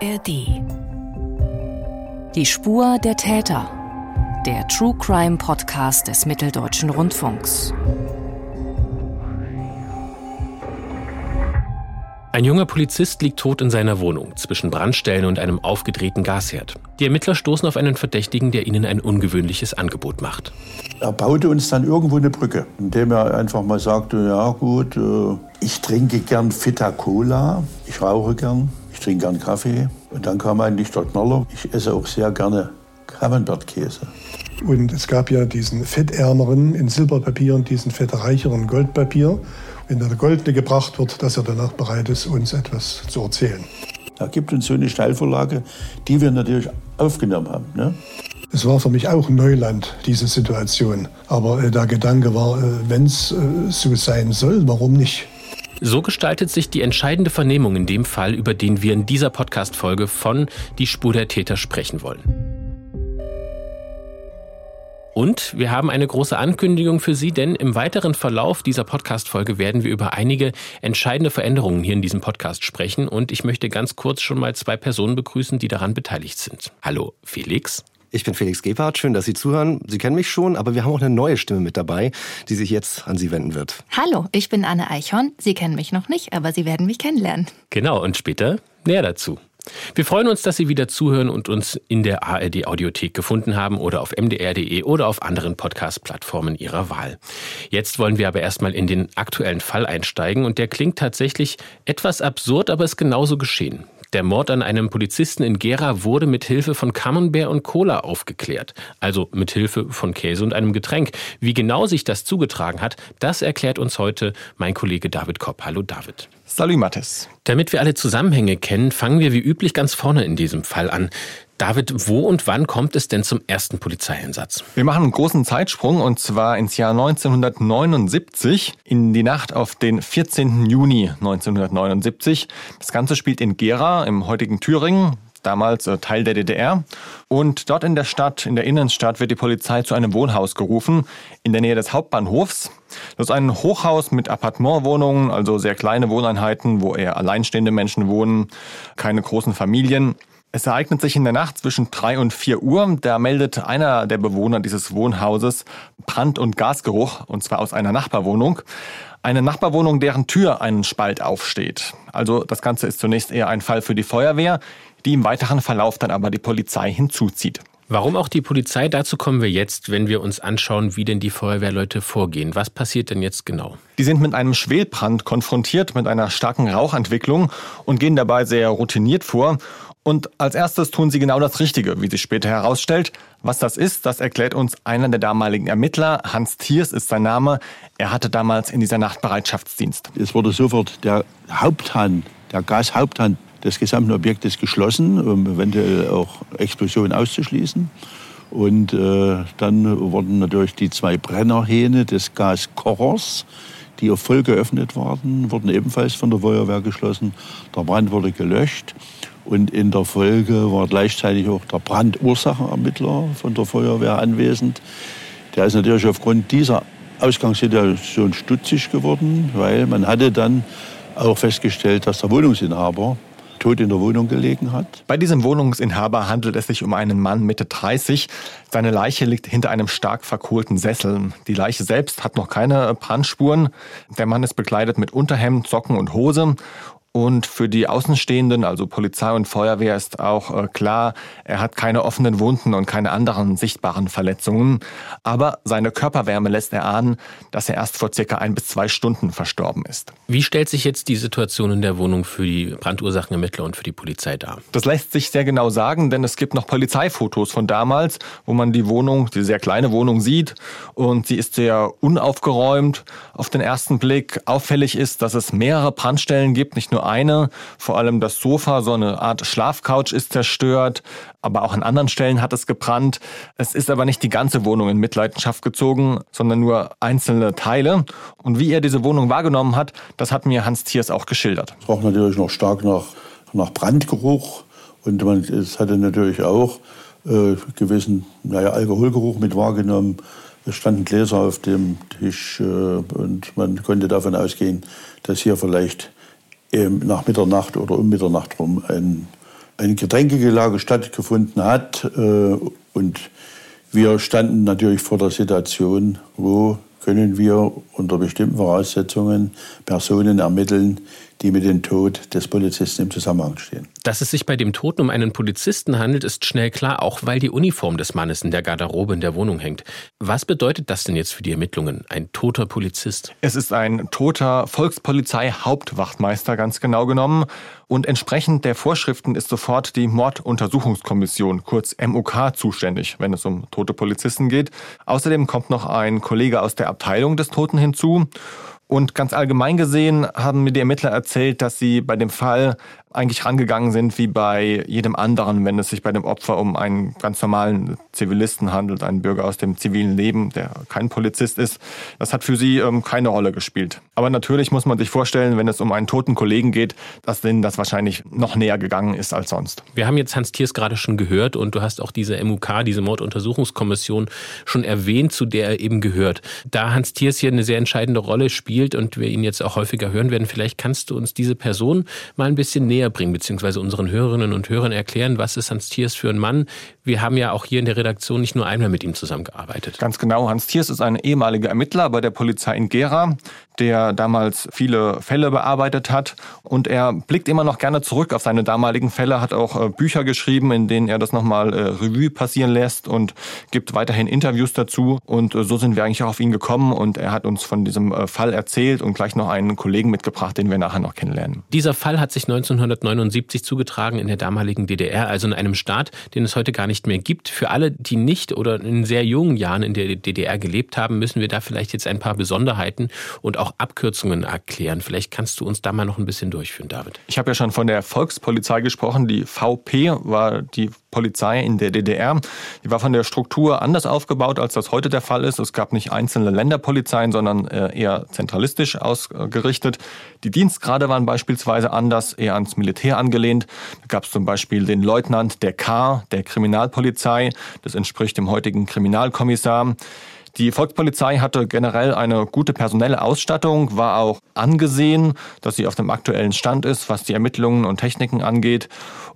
ARD. Die Spur der Täter. Der True Crime Podcast des Mitteldeutschen Rundfunks. Ein junger Polizist liegt tot in seiner Wohnung zwischen Brandstellen und einem aufgedrehten Gasherd. Die Ermittler stoßen auf einen Verdächtigen, der ihnen ein ungewöhnliches Angebot macht. Er baute uns dann irgendwo eine Brücke, indem er einfach mal sagte, ja gut, äh, ich trinke gern Fita Cola, ich rauche gern, ich trinke gern Kaffee. Und dann kam eigentlich der Knaller, ich esse auch sehr gerne Camembert-Käse. Und es gab ja diesen fettärmeren in Silberpapier und diesen fettreicheren Goldpapier. Wenn der Goldene gebracht wird, dass er danach bereit ist, uns etwas zu erzählen. Da gibt uns so eine Steilvorlage, die wir natürlich aufgenommen haben. Ne? Es war für mich auch Neuland, diese Situation. Aber äh, der Gedanke war, äh, wenn es äh, so sein soll, warum nicht? So gestaltet sich die entscheidende Vernehmung in dem Fall, über den wir in dieser Podcast-Folge von Die Spur der Täter sprechen wollen. Und wir haben eine große Ankündigung für Sie, denn im weiteren Verlauf dieser Podcast-Folge werden wir über einige entscheidende Veränderungen hier in diesem Podcast sprechen. Und ich möchte ganz kurz schon mal zwei Personen begrüßen, die daran beteiligt sind. Hallo, Felix. Ich bin Felix Gebhardt, schön, dass Sie zuhören. Sie kennen mich schon, aber wir haben auch eine neue Stimme mit dabei, die sich jetzt an Sie wenden wird. Hallo, ich bin Anne Eichhorn. Sie kennen mich noch nicht, aber Sie werden mich kennenlernen. Genau, und später mehr dazu. Wir freuen uns, dass Sie wieder zuhören und uns in der ARD Audiothek gefunden haben oder auf mdr.de oder auf anderen Podcast-Plattformen Ihrer Wahl. Jetzt wollen wir aber erstmal in den aktuellen Fall einsteigen und der klingt tatsächlich etwas absurd, aber ist genauso geschehen. Der Mord an einem Polizisten in Gera wurde mit Hilfe von Camembert und Cola aufgeklärt, also mit Hilfe von Käse und einem Getränk. Wie genau sich das zugetragen hat, das erklärt uns heute mein Kollege David Kopp. Hallo David. Salut Mathis. Damit wir alle Zusammenhänge kennen, fangen wir wie üblich ganz vorne in diesem Fall an. David, wo und wann kommt es denn zum ersten Polizeieinsatz? Wir machen einen großen Zeitsprung und zwar ins Jahr 1979, in die Nacht auf den 14. Juni 1979. Das Ganze spielt in Gera im heutigen Thüringen damals äh, Teil der DDR. Und dort in der Stadt, in der Innenstadt, wird die Polizei zu einem Wohnhaus gerufen, in der Nähe des Hauptbahnhofs. Das ist ein Hochhaus mit Appartementwohnungen, also sehr kleine Wohneinheiten, wo eher alleinstehende Menschen wohnen, keine großen Familien. Es ereignet sich in der Nacht zwischen drei und vier Uhr. Da meldet einer der Bewohner dieses Wohnhauses Brand- und Gasgeruch, und zwar aus einer Nachbarwohnung. Eine Nachbarwohnung, deren Tür einen Spalt aufsteht. Also das Ganze ist zunächst eher ein Fall für die Feuerwehr, die im weiteren Verlauf dann aber die Polizei hinzuzieht. Warum auch die Polizei? Dazu kommen wir jetzt, wenn wir uns anschauen, wie denn die Feuerwehrleute vorgehen. Was passiert denn jetzt genau? Die sind mit einem Schwelbrand konfrontiert, mit einer starken Rauchentwicklung und gehen dabei sehr routiniert vor. Und als erstes tun sie genau das Richtige, wie sich später herausstellt. Was das ist, das erklärt uns einer der damaligen Ermittler. Hans Thiers ist sein Name. Er hatte damals in dieser Nacht Bereitschaftsdienst. Es wurde sofort der Haupthahn, der Gashaupthahn des gesamten Objektes geschlossen, um eventuell auch Explosionen auszuschließen. Und äh, dann wurden natürlich die zwei Brennerhähne des Gaskochers, die auf voll geöffnet waren, wurden ebenfalls von der Feuerwehr geschlossen. Der Brand wurde gelöscht. Und in der Folge war gleichzeitig auch der Brandursachenermittler von der Feuerwehr anwesend. Der ist natürlich aufgrund dieser Ausgangssituation stutzig geworden, weil man hatte dann auch festgestellt, dass der Wohnungsinhaber tot in der Wohnung gelegen hat. Bei diesem Wohnungsinhaber handelt es sich um einen Mann Mitte 30. Seine Leiche liegt hinter einem stark verkohlten Sessel. Die Leiche selbst hat noch keine Brandspuren. Der Mann ist bekleidet mit Unterhemd, Socken und Hose und für die Außenstehenden, also Polizei und Feuerwehr, ist auch äh, klar, er hat keine offenen Wunden und keine anderen sichtbaren Verletzungen. Aber seine Körperwärme lässt erahnen, dass er erst vor circa ein bis zwei Stunden verstorben ist. Wie stellt sich jetzt die Situation in der Wohnung für die Brandursachenermittler und für die Polizei dar? Das lässt sich sehr genau sagen, denn es gibt noch Polizeifotos von damals, wo man die Wohnung, die sehr kleine Wohnung sieht. Und sie ist sehr unaufgeräumt auf den ersten Blick. Auffällig ist, dass es mehrere Brandstellen gibt, nicht nur eine. Vor allem das Sofa, so eine Art Schlafcouch ist zerstört, aber auch an anderen Stellen hat es gebrannt. Es ist aber nicht die ganze Wohnung in Mitleidenschaft gezogen, sondern nur einzelne Teile. Und wie er diese Wohnung wahrgenommen hat, das hat mir Hans Thiers auch geschildert. Es roch natürlich noch stark nach, nach Brandgeruch und man, es hatte natürlich auch äh, gewissen naja, Alkoholgeruch mit wahrgenommen. Es standen Gläser auf dem Tisch äh, und man konnte davon ausgehen, dass hier vielleicht nach Mitternacht oder um Mitternacht rum ein ein Getränkegelage stattgefunden hat. Äh, und wir standen natürlich vor der Situation, wo können wir unter bestimmten Voraussetzungen Personen ermitteln, die mit dem Tod des Polizisten im Zusammenhang stehen. Dass es sich bei dem Toten um einen Polizisten handelt, ist schnell klar, auch weil die Uniform des Mannes in der Garderobe in der Wohnung hängt. Was bedeutet das denn jetzt für die Ermittlungen? Ein toter Polizist? Es ist ein toter Volkspolizei-Hauptwachtmeister, ganz genau genommen. Und entsprechend der Vorschriften ist sofort die Morduntersuchungskommission, kurz MOK, zuständig, wenn es um tote Polizisten geht. Außerdem kommt noch ein Kollege aus der Abteilung des Toten hinzu. Und ganz allgemein gesehen haben mir die Ermittler erzählt, dass sie bei dem Fall eigentlich rangegangen sind wie bei jedem anderen, wenn es sich bei dem Opfer um einen ganz normalen Zivilisten handelt, einen Bürger aus dem zivilen Leben, der kein Polizist ist. Das hat für sie ähm, keine Rolle gespielt. Aber natürlich muss man sich vorstellen, wenn es um einen toten Kollegen geht, dass denen das wahrscheinlich noch näher gegangen ist als sonst. Wir haben jetzt Hans Thiers gerade schon gehört und du hast auch diese MUK, diese Morduntersuchungskommission schon erwähnt, zu der er eben gehört. Da Hans Thiers hier eine sehr entscheidende Rolle spielt und wir ihn jetzt auch häufiger hören werden, vielleicht kannst du uns diese Person mal ein bisschen näher näher bringen, beziehungsweise unseren Hörerinnen und Hörern erklären, was ist Hans Thiers für ein Mann? Wir haben ja auch hier in der Redaktion nicht nur einmal mit ihm zusammengearbeitet. Ganz genau. Hans Thiers ist ein ehemaliger Ermittler bei der Polizei in Gera, der damals viele Fälle bearbeitet hat. Und er blickt immer noch gerne zurück auf seine damaligen Fälle, hat auch äh, Bücher geschrieben, in denen er das nochmal äh, Revue passieren lässt und gibt weiterhin Interviews dazu. Und äh, so sind wir eigentlich auch auf ihn gekommen und er hat uns von diesem Fall erzählt und gleich noch einen Kollegen mitgebracht, den wir nachher noch kennenlernen. Dieser Fall hat sich 1900 1979 zugetragen in der damaligen DDR, also in einem Staat, den es heute gar nicht mehr gibt. Für alle, die nicht oder in sehr jungen Jahren in der DDR gelebt haben, müssen wir da vielleicht jetzt ein paar Besonderheiten und auch Abkürzungen erklären. Vielleicht kannst du uns da mal noch ein bisschen durchführen, David. Ich habe ja schon von der Volkspolizei gesprochen. Die VP war die Polizei in der DDR. Die war von der Struktur anders aufgebaut, als das heute der Fall ist. Es gab nicht einzelne Länderpolizeien, sondern äh, eher zentralistisch ausgerichtet. Die Dienstgrade waren beispielsweise anders, eher ans Militär angelehnt. Da gab es zum Beispiel den Leutnant der K, der Kriminalpolizei. Das entspricht dem heutigen Kriminalkommissar. Die Volkspolizei hatte generell eine gute personelle Ausstattung, war auch angesehen, dass sie auf dem aktuellen Stand ist, was die Ermittlungen und Techniken angeht.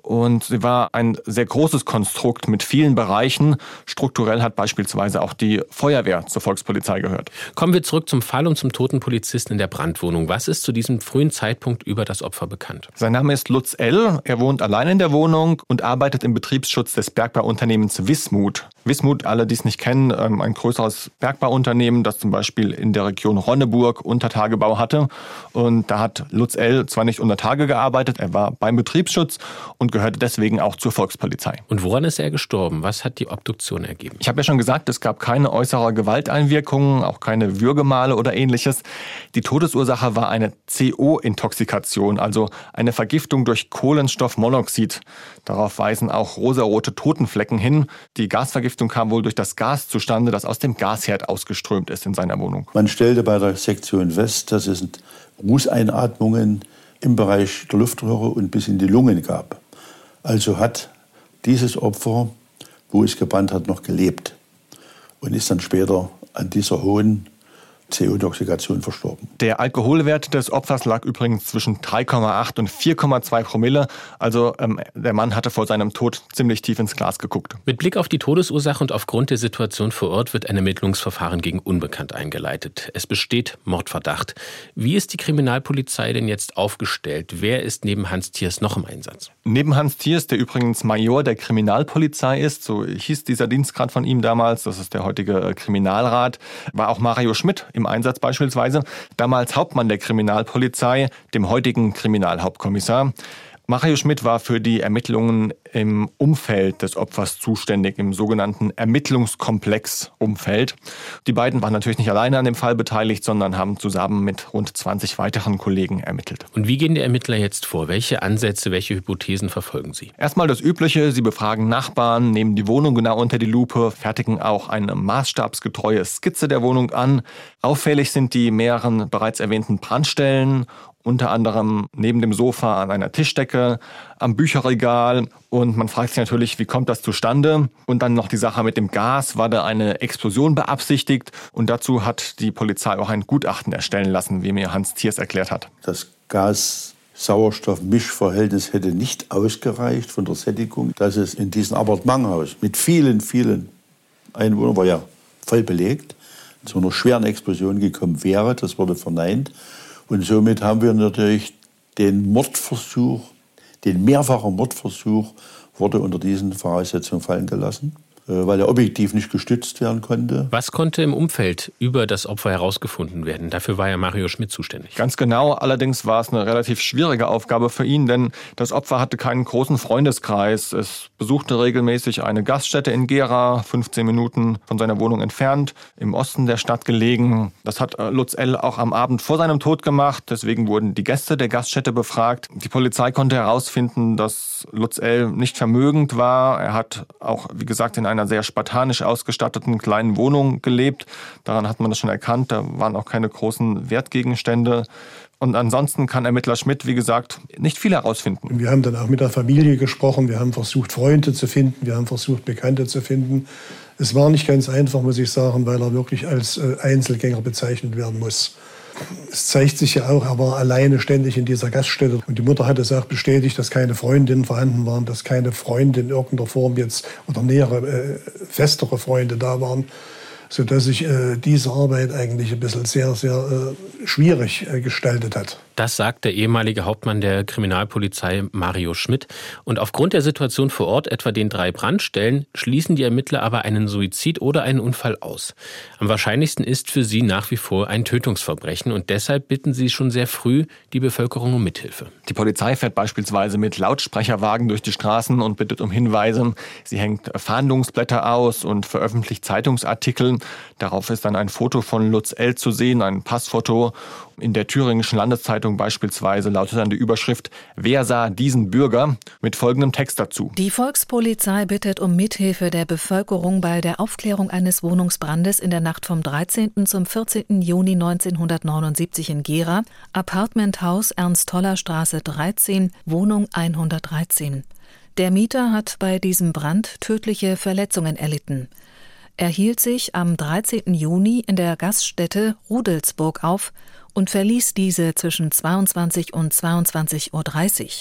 Und sie war ein sehr großes Konstrukt mit vielen Bereichen. Strukturell hat beispielsweise auch die Feuerwehr zur Volkspolizei gehört. Kommen wir zurück zum Fall und zum toten Polizisten in der Brandwohnung. Was ist zu diesem frühen Zeitpunkt über das Opfer bekannt? Sein Name ist Lutz L. Er wohnt allein in der Wohnung und arbeitet im Betriebsschutz des Bergbauunternehmens Wismut. Wismut, alle, die es nicht kennen, ähm, ein größeres Bergbauunternehmen, das zum Beispiel in der Region Ronneburg Untertagebau hatte. Und da hat Lutz L. zwar nicht unter Tage gearbeitet, er war beim Betriebsschutz und gehörte deswegen auch zur Volkspolizei. Und woran ist er gestorben? Was hat die Obduktion ergeben? Ich habe ja schon gesagt, es gab keine äußere Gewalteinwirkungen, auch keine Würgemale oder ähnliches. Die Todesursache war eine CO-Intoxikation, also eine Vergiftung durch Kohlenstoffmonoxid. Darauf weisen auch rosarote Totenflecken hin. Die Gasvergiftung kam wohl durch das Gas zustande, das aus dem Gasherd ausgeströmt ist in seiner Wohnung. Man stellte bei der Sektion fest, dass es Rußeinatmungen im Bereich der Luftröhre und bis in die Lungen gab. Also hat dieses Opfer, wo es gebrannt hat, noch gelebt und ist dann später an dieser hohen CO-Intoxikation verstorben. Der Alkoholwert des Opfers lag übrigens zwischen 3,8 und 4,2 Promille. Also ähm, der Mann hatte vor seinem Tod ziemlich tief ins Glas geguckt. Mit Blick auf die Todesursache und aufgrund der Situation vor Ort wird ein Ermittlungsverfahren gegen Unbekannt eingeleitet. Es besteht Mordverdacht. Wie ist die Kriminalpolizei denn jetzt aufgestellt? Wer ist neben Hans Thiers noch im Einsatz? Neben Hans Thiers, der übrigens Major der Kriminalpolizei ist, so hieß dieser Dienstgrad von ihm damals, das ist der heutige äh, Kriminalrat, war auch Mario Schmidt im im Einsatz beispielsweise, damals Hauptmann der Kriminalpolizei, dem heutigen Kriminalhauptkommissar. Mario Schmidt war für die Ermittlungen im Umfeld des Opfers zuständig, im sogenannten Ermittlungskomplex-Umfeld. Die beiden waren natürlich nicht alleine an dem Fall beteiligt, sondern haben zusammen mit rund 20 weiteren Kollegen ermittelt. Und wie gehen die Ermittler jetzt vor? Welche Ansätze, welche Hypothesen verfolgen sie? Erstmal das Übliche. Sie befragen Nachbarn, nehmen die Wohnung genau unter die Lupe, fertigen auch eine maßstabsgetreue Skizze der Wohnung an. Auffällig sind die mehreren bereits erwähnten Brandstellen unter anderem neben dem Sofa an einer Tischdecke, am Bücherregal. Und man fragt sich natürlich, wie kommt das zustande? Und dann noch die Sache mit dem Gas. War da eine Explosion beabsichtigt? Und dazu hat die Polizei auch ein Gutachten erstellen lassen, wie mir Hans Thiers erklärt hat. Das Gas Sauerstoffmischverhältnis hätte nicht ausgereicht von der Sättigung, dass es in diesem Appartementhaus mit vielen, vielen Einwohnern, war ja voll belegt, zu einer schweren Explosion gekommen wäre. Das wurde verneint. Und somit haben wir natürlich den Mordversuch, den mehrfachen Mordversuch, wurde unter diesen Voraussetzungen fallen gelassen. Äh, weil er objektiv nicht gestützt werden konnte. Was konnte im Umfeld über das Opfer herausgefunden werden? Dafür war ja Mario Schmidt zuständig. Ganz genau. Allerdings war es eine relativ schwierige Aufgabe für ihn, denn das Opfer hatte keinen großen Freundeskreis. Es besuchte regelmäßig eine Gaststätte in Gera, 15 Minuten von seiner Wohnung entfernt, im Osten der Stadt gelegen. Das hat äh, Lutz L. auch am Abend vor seinem Tod gemacht. Deswegen wurden die Gäste der Gaststätte befragt. Die Polizei konnte herausfinden, dass Lutz L. nicht vermögend war. Er hat auch, wie gesagt, in einer sehr spartanisch ausgestatteten kleinen Wohnung gelebt. Daran hat man das schon erkannt. Da waren auch keine großen Wertgegenstände. Und ansonsten kann Ermittler Schmidt, wie gesagt, nicht viel herausfinden. Wir haben dann auch mit der Familie gesprochen. Wir haben versucht, Freunde zu finden. Wir haben versucht, Bekannte zu finden. Es war nicht ganz einfach, muss ich sagen, weil er wirklich als äh, Einzelgänger bezeichnet werden muss. Es zeigt sich ja auch, er war alleine ständig in dieser Gaststätte. Und die Mutter hat es auch bestätigt, dass keine Freundinnen vorhanden waren, dass keine Freunde in irgendeiner Form jetzt oder nähere, äh, festere Freunde da waren sodass sich äh, diese Arbeit eigentlich ein bisschen sehr, sehr äh, schwierig äh, gestaltet hat. Das sagt der ehemalige Hauptmann der Kriminalpolizei Mario Schmidt. Und aufgrund der Situation vor Ort, etwa den drei Brandstellen, schließen die Ermittler aber einen Suizid oder einen Unfall aus. Am wahrscheinlichsten ist für sie nach wie vor ein Tötungsverbrechen und deshalb bitten sie schon sehr früh die Bevölkerung um Mithilfe. Die Polizei fährt beispielsweise mit Lautsprecherwagen durch die Straßen und bittet um Hinweise. Sie hängt Fahndungsblätter aus und veröffentlicht Zeitungsartikel. Darauf ist dann ein Foto von Lutz L. zu sehen, ein Passfoto. In der Thüringischen Landeszeitung beispielsweise lautet dann die Überschrift Wer sah diesen Bürger? mit folgendem Text dazu. Die Volkspolizei bittet um Mithilfe der Bevölkerung bei der Aufklärung eines Wohnungsbrandes in der Nacht vom 13. zum 14. Juni 1979 in Gera, Apartmenthaus Ernst-Toller Straße 13, Wohnung 113. Der Mieter hat bei diesem Brand tödliche Verletzungen erlitten. Er hielt sich am 13. Juni in der Gaststätte Rudelsburg auf und verließ diese zwischen 22 und 22.30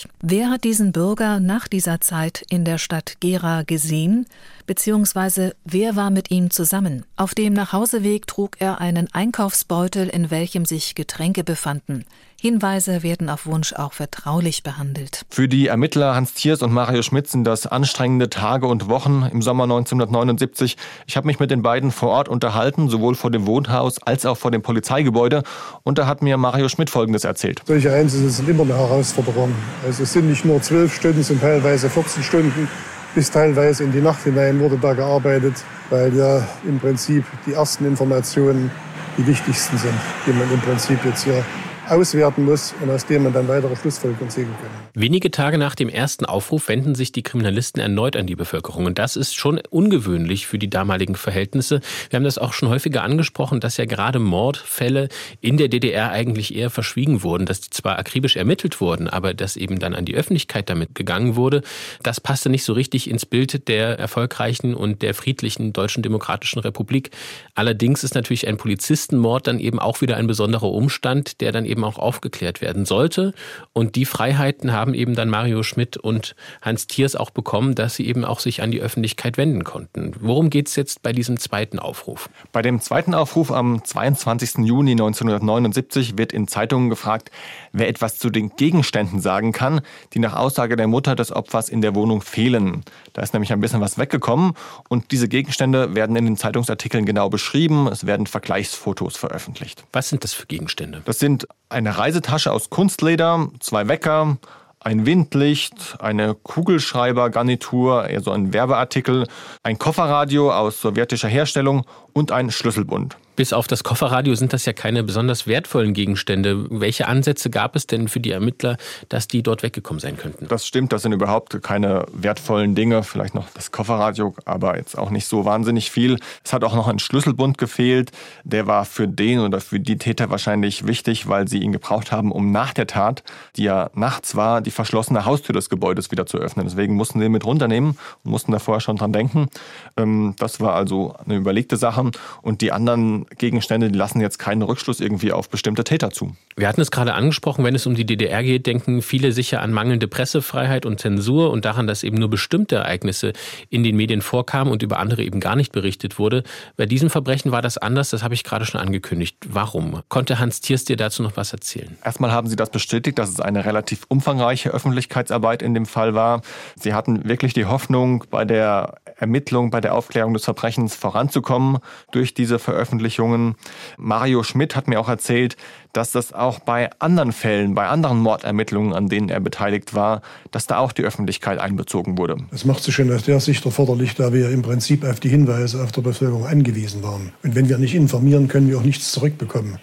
Uhr. Wer hat diesen Bürger nach dieser Zeit in der Stadt Gera gesehen, beziehungsweise wer war mit ihm zusammen? Auf dem Nachhauseweg trug er einen Einkaufsbeutel, in welchem sich Getränke befanden. Hinweise werden auf Wunsch auch vertraulich behandelt. Für die Ermittler Hans Thiers und Mario Schmidt sind das anstrengende Tage und Wochen im Sommer 1979. Ich habe mich mit den beiden vor Ort unterhalten, sowohl vor dem Wohnhaus als auch vor dem Polizeigebäude. Und da hat mir Mario Schmidt Folgendes erzählt. Solche Einsätze sind immer eine Herausforderung. Also es sind nicht nur zwölf Stunden, es sind teilweise 14 Stunden. Bis teilweise in die Nacht hinein wurde da gearbeitet, weil ja im Prinzip die ersten Informationen die wichtigsten sind, die man im Prinzip jetzt hier auswerten muss und aus dem man dann weitere Schlussfolgerungen ziehen kann. Wenige Tage nach dem ersten Aufruf wenden sich die Kriminalisten erneut an die Bevölkerung. Und das ist schon ungewöhnlich für die damaligen Verhältnisse. Wir haben das auch schon häufiger angesprochen, dass ja gerade Mordfälle in der DDR eigentlich eher verschwiegen wurden, dass die zwar akribisch ermittelt wurden, aber dass eben dann an die Öffentlichkeit damit gegangen wurde. Das passte nicht so richtig ins Bild der erfolgreichen und der friedlichen Deutschen Demokratischen Republik. Allerdings ist natürlich ein Polizistenmord dann eben auch wieder ein besonderer Umstand, der dann eben eben auch aufgeklärt werden sollte. Und die Freiheiten haben eben dann Mario Schmidt und Hans Thiers auch bekommen, dass sie eben auch sich an die Öffentlichkeit wenden konnten. Worum geht es jetzt bei diesem zweiten Aufruf? Bei dem zweiten Aufruf am 22. Juni 1979 wird in Zeitungen gefragt, wer etwas zu den Gegenständen sagen kann, die nach Aussage der Mutter des Opfers in der Wohnung fehlen. Da ist nämlich ein bisschen was weggekommen und diese Gegenstände werden in den Zeitungsartikeln genau beschrieben. Es werden Vergleichsfotos veröffentlicht. Was sind das für Gegenstände? Das sind eine Reisetasche aus Kunstleder, zwei Wecker, ein Windlicht, eine Kugelschreibergarnitur, eher so ein Werbeartikel, ein Kofferradio aus sowjetischer Herstellung und ein Schlüsselbund. Bis auf das Kofferradio sind das ja keine besonders wertvollen Gegenstände. Welche Ansätze gab es denn für die Ermittler, dass die dort weggekommen sein könnten? Das stimmt, das sind überhaupt keine wertvollen Dinge. Vielleicht noch das Kofferradio, aber jetzt auch nicht so wahnsinnig viel. Es hat auch noch ein Schlüsselbund gefehlt. Der war für den oder für die Täter wahrscheinlich wichtig, weil sie ihn gebraucht haben, um nach der Tat, die ja nachts war, die verschlossene Haustür des Gebäudes wieder zu öffnen. Deswegen mussten sie ihn mit runternehmen und mussten da vorher schon dran denken. Ähm, das war also eine überlegte Sache. Und die anderen Gegenstände, die lassen jetzt keinen Rückschluss irgendwie auf bestimmte Täter zu. Wir hatten es gerade angesprochen, wenn es um die DDR geht, denken viele sicher an mangelnde Pressefreiheit und Zensur und daran, dass eben nur bestimmte Ereignisse in den Medien vorkamen und über andere eben gar nicht berichtet wurde. Bei diesem Verbrechen war das anders, das habe ich gerade schon angekündigt. Warum? Konnte Hans Thiers dir dazu noch was erzählen? Erstmal haben Sie das bestätigt, dass es eine relativ umfangreiche Öffentlichkeitsarbeit in dem Fall war. Sie hatten wirklich die Hoffnung, bei der Ermittlung, bei der Aufklärung des Verbrechens voranzukommen durch diese Veröffentlichungen. Mario Schmidt hat mir auch erzählt, dass das auch bei anderen Fällen, bei anderen Mordermittlungen, an denen er beteiligt war, dass da auch die Öffentlichkeit einbezogen wurde. Das macht sich schon aus der Sicht erforderlich, da wir im Prinzip auf die Hinweise auf der Bevölkerung angewiesen waren. Und wenn wir nicht informieren, können wir auch nichts zurückbekommen.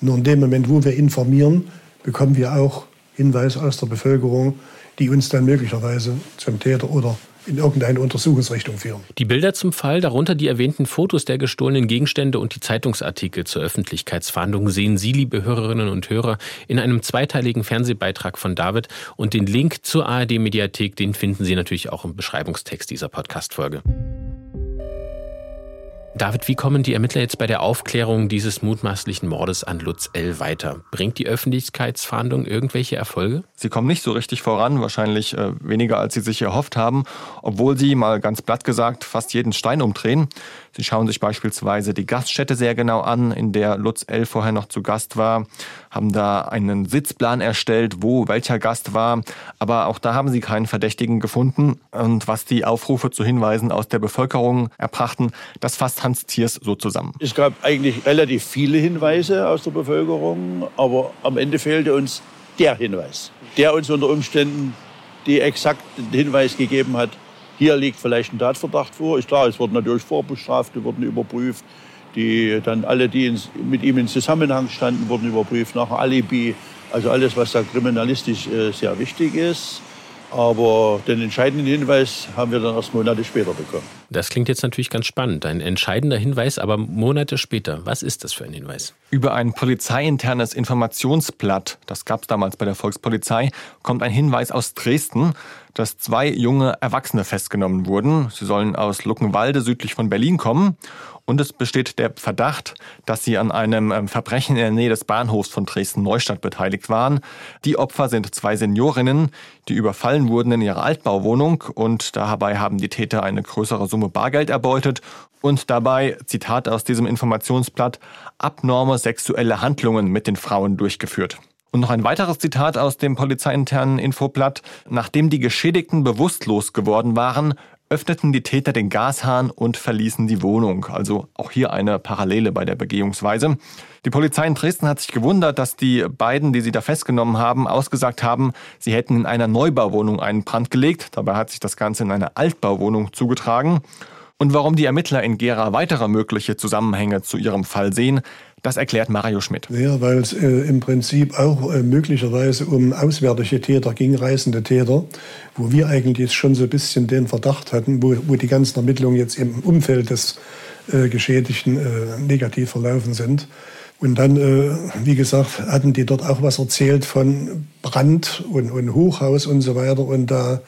Nur in dem Moment, wo wir informieren, bekommen wir auch Hinweise aus der Bevölkerung, die uns dann möglicherweise zum Täter oder in irgendeine Untersuchungsrichtung führen. Die Bilder zum Fall, darunter die erwähnten Fotos der gestohlenen Gegenstände und die Zeitungsartikel zur Öffentlichkeitsfahndung sehen Sie, liebe Hörerinnen und Hörer, in einem zweiteiligen Fernsehbeitrag von David. Und den Link zur ARD-Mediathek, den finden Sie natürlich auch im Beschreibungstext dieser Podcast-Folge. David, wie kommen die Ermittler jetzt bei der Aufklärung dieses mutmaßlichen Mordes an Lutz L. weiter? Bringt die Öffentlichkeitsfahndung irgendwelche Erfolge? Sie kommen nicht so richtig voran, wahrscheinlich äh, weniger als sie sich erhofft haben, obwohl sie, mal ganz platt gesagt, fast jeden Stein umdrehen. Sie schauen sich beispielsweise die Gaststätte sehr genau an, in der Lutz L. vorher noch zu Gast war, haben da einen Sitzplan erstellt, wo welcher Gast war, aber auch da haben sie keinen Verdächtigen gefunden. Und was die Aufrufe zu Hinweisen aus der Bevölkerung erbrachten, das fasst Hans Thiers so zusammen. Es gab eigentlich relativ viele Hinweise aus der Bevölkerung, aber am Ende fehlte uns der Hinweis, der uns unter Umständen die exakten Hinweis gegeben hat, hier liegt vielleicht ein Tatverdacht vor. Ist klar, es wurden natürlich Vorbestrafte, wurden überprüft. Die dann alle, die mit ihm in Zusammenhang standen, wurden überprüft nach Alibi. Also alles, was da kriminalistisch äh, sehr wichtig ist. Aber den entscheidenden Hinweis haben wir dann erst Monate später bekommen. Das klingt jetzt natürlich ganz spannend. Ein entscheidender Hinweis, aber Monate später. Was ist das für ein Hinweis? Über ein polizeiinternes Informationsblatt, das gab es damals bei der Volkspolizei, kommt ein Hinweis aus Dresden, dass zwei junge Erwachsene festgenommen wurden. Sie sollen aus Luckenwalde südlich von Berlin kommen. Und es besteht der Verdacht, dass sie an einem ähm, Verbrechen in der Nähe des Bahnhofs von Dresden-Neustadt beteiligt waren. Die Opfer sind zwei Seniorinnen, die überfallen wurden in ihrer Altbauwohnung und dabei haben die Täter eine größere Summe Bargeld erbeutet und dabei, Zitat aus diesem Informationsblatt, abnorme sexuelle Handlungen mit den Frauen durchgeführt. Und noch ein weiteres Zitat aus dem polizeiinternen Infoblatt. Nachdem die Geschädigten bewusstlos geworden waren, öffneten die Täter den Gashahn und verließen die Wohnung. Also auch hier eine Parallele bei der Begehungsweise. Die Polizei in Dresden hat sich gewundert, dass die beiden, die sie da festgenommen haben, ausgesagt haben, sie hätten in einer Neubauwohnung einen Brand gelegt. Dabei hat sich das Ganze in einer Altbauwohnung zugetragen. Und warum die Ermittler in Gera weitere mögliche Zusammenhänge zu ihrem Fall sehen, das erklärt Mario Schmidt. Ja, weil es äh, im Prinzip auch äh, möglicherweise um auswärtige Täter ging, reisende Täter, wo wir eigentlich schon so ein bisschen den Verdacht hatten, wo, wo die ganzen Ermittlungen jetzt im Umfeld des äh, Geschädigten äh, negativ verlaufen sind. Und dann, äh, wie gesagt, hatten die dort auch was erzählt von Brand und, und Hochhaus und so weiter. Und da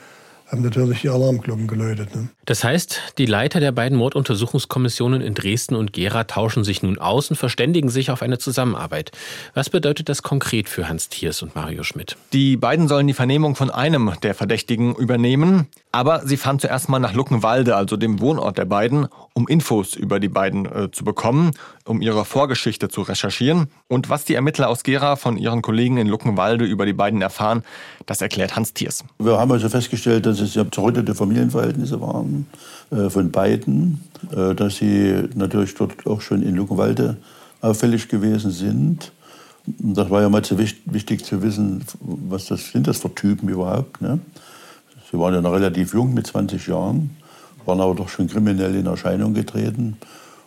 haben natürlich die Alarmglocken geläutet. Ne? Das heißt, die Leiter der beiden Morduntersuchungskommissionen in Dresden und Gera tauschen sich nun aus und verständigen sich auf eine Zusammenarbeit. Was bedeutet das konkret für Hans Thiers und Mario Schmidt? Die beiden sollen die Vernehmung von einem der Verdächtigen übernehmen. Aber sie fahren zuerst mal nach Luckenwalde, also dem Wohnort der beiden, um Infos über die beiden äh, zu bekommen, um ihre Vorgeschichte zu recherchieren. Und was die Ermittler aus Gera von ihren Kollegen in Luckenwalde über die beiden erfahren, das erklärt Hans Thiers. Wir haben also festgestellt, dass es ja zerrüttete Familienverhältnisse waren äh, von beiden, äh, dass sie natürlich dort auch schon in Luckenwalde auffällig gewesen sind. Das war ja mal so wichtig zu wissen, was das sind das für Typen überhaupt. Ne? Sie waren ja noch relativ jung, mit 20 Jahren, waren aber doch schon kriminell in Erscheinung getreten.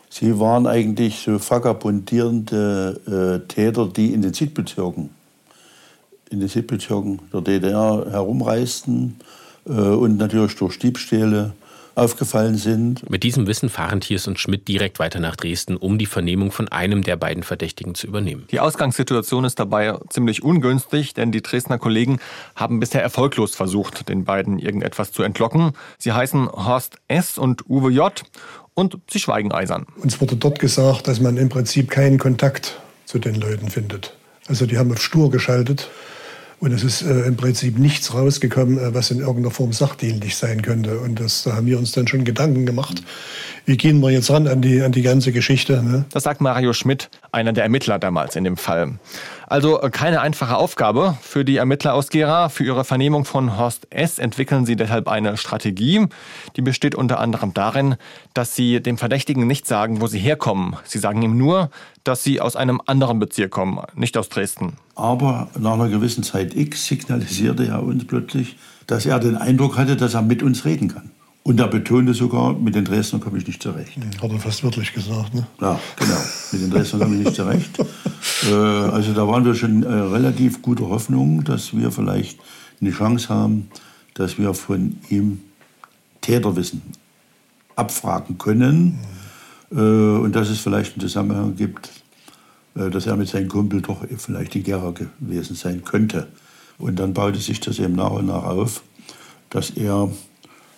Sie waren eigentlich so vagabundierende äh, Täter, die in den Südbezirken, in den Südbezirken der DDR herumreisten äh, und natürlich durch Diebstähle aufgefallen sind. Mit diesem Wissen fahren Thiers und Schmidt direkt weiter nach Dresden, um die Vernehmung von einem der beiden Verdächtigen zu übernehmen. Die Ausgangssituation ist dabei ziemlich ungünstig, denn die Dresdner Kollegen haben bisher erfolglos versucht, den beiden irgendetwas zu entlocken. Sie heißen Horst S. und Uwe J. und sie schweigen eisern. Uns wurde dort gesagt, dass man im Prinzip keinen Kontakt zu den Leuten findet. Also die haben auf stur geschaltet und es ist äh, im Prinzip nichts rausgekommen, äh, was in irgendeiner Form sachdienlich sein könnte. Und das, da haben wir uns dann schon Gedanken gemacht. Wie gehen wir jetzt ran an die, an die ganze Geschichte? Ne? Das sagt Mario Schmidt, einer der Ermittler damals in dem Fall. Also äh, keine einfache Aufgabe für die Ermittler aus Gera. Für ihre Vernehmung von Horst S. entwickeln sie deshalb eine Strategie. Die besteht unter anderem darin, dass sie dem Verdächtigen nicht sagen, wo sie herkommen. Sie sagen ihm nur, dass sie aus einem anderen Bezirk kommen, nicht aus Dresden. Aber nach einer gewissen Zeit X signalisierte er uns plötzlich, dass er den Eindruck hatte, dass er mit uns reden kann. Und er betonte sogar, mit den Dresdnern komme ich nicht zurecht. Hat er fast wörtlich gesagt, ne? Ja, genau. Mit den Dresdnern komme ich nicht zurecht. äh, also da waren wir schon äh, relativ guter Hoffnung, dass wir vielleicht eine Chance haben, dass wir von ihm Täterwissen abfragen können. Mhm. Äh, und dass es vielleicht einen Zusammenhang gibt äh, dass er mit seinem Kumpel doch vielleicht in Gera gewesen sein könnte. Und dann baute sich das eben nach und nach auf, dass er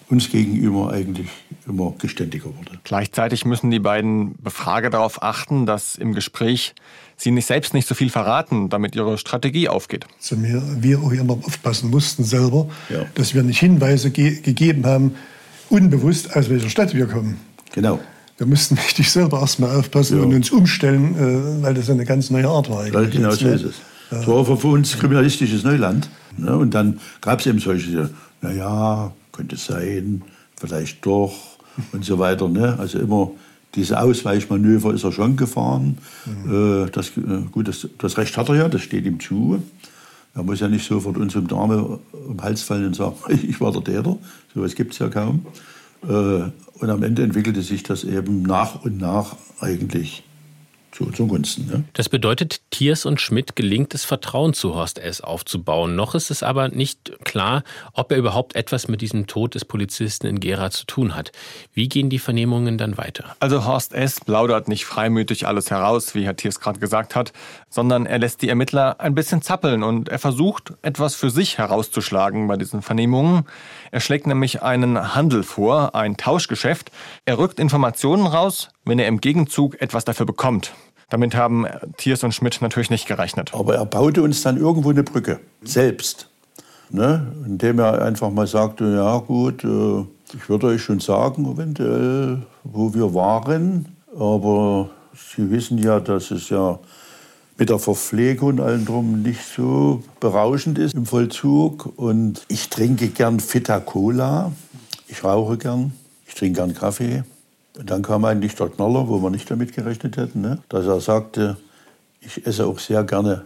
uns gegenüber eigentlich immer geständiger wurde. Gleichzeitig müssen die beiden Befrager darauf achten, dass im Gespräch sie nicht selbst nicht so viel verraten, damit ihre Strategie aufgeht. Also wir, wir auch hier noch aufpassen mussten selber, ja. dass wir nicht Hinweise ge gegeben haben, unbewusst aus welcher Stadt wir kommen. Genau. Wir mussten richtig selber erstmal aufpassen ja. und uns umstellen, äh, weil das eine ganz neue Art war. Eigentlich. Genau so ist es. Das war für uns kriminalistisches Neuland. Ne? Und dann gab es eben solche, naja, könnte sein, vielleicht doch und so weiter. Ne? Also immer diese Ausweichmanöver ist er schon gefahren. Mhm. Äh, das, äh, gut, das, das, Recht hat er ja, das steht ihm zu. Er muss ja nicht sofort uns um Dame um den Hals fallen und sagen, ich war der Täter. So etwas gibt es ja kaum. Äh, und am Ende entwickelte sich das eben nach und nach eigentlich zu unseren Gunsten. Ne? Das bedeutet, Thiers und Schmidt gelingt es, Vertrauen zu Horst S. aufzubauen. Noch ist es aber nicht klar, ob er überhaupt etwas mit diesem Tod des Polizisten in Gera zu tun hat. Wie gehen die Vernehmungen dann weiter? Also Horst S. plaudert nicht freimütig alles heraus, wie Herr Thiers gerade gesagt hat, sondern er lässt die Ermittler ein bisschen zappeln und er versucht, etwas für sich herauszuschlagen bei diesen Vernehmungen. Er schlägt nämlich einen Handel vor, ein Tauschgeschäft. Er rückt Informationen raus, wenn er im Gegenzug etwas dafür bekommt. Damit haben Thiers und Schmidt natürlich nicht gerechnet. Aber er baute uns dann irgendwo eine Brücke, selbst. Ne? Indem er einfach mal sagte, ja gut, äh, ich würde euch schon sagen, eventuell, wo wir waren. Aber Sie wissen ja, dass es ja mit der Verpflegung und allem drum nicht so berauschend ist im Vollzug. Und ich trinke gern Fita Cola. Ich rauche gern. Ich trinke gern Kaffee. Und dann kam eigentlich der Knaller, wo wir nicht damit gerechnet hätten, ne? dass er sagte, ich esse auch sehr gerne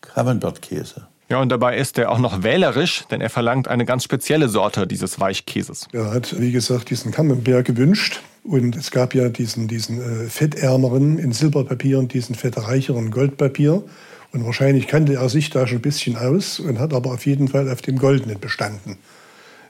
Camembert-Käse. Ja, und dabei ist er auch noch wählerisch, denn er verlangt eine ganz spezielle Sorte dieses Weichkäses. Er hat, wie gesagt, diesen Camembert gewünscht. Und es gab ja diesen, diesen äh, fettärmeren in Silberpapier und diesen fettreicheren Goldpapier. Und wahrscheinlich kannte er sich da schon ein bisschen aus und hat aber auf jeden Fall auf dem Goldenen bestanden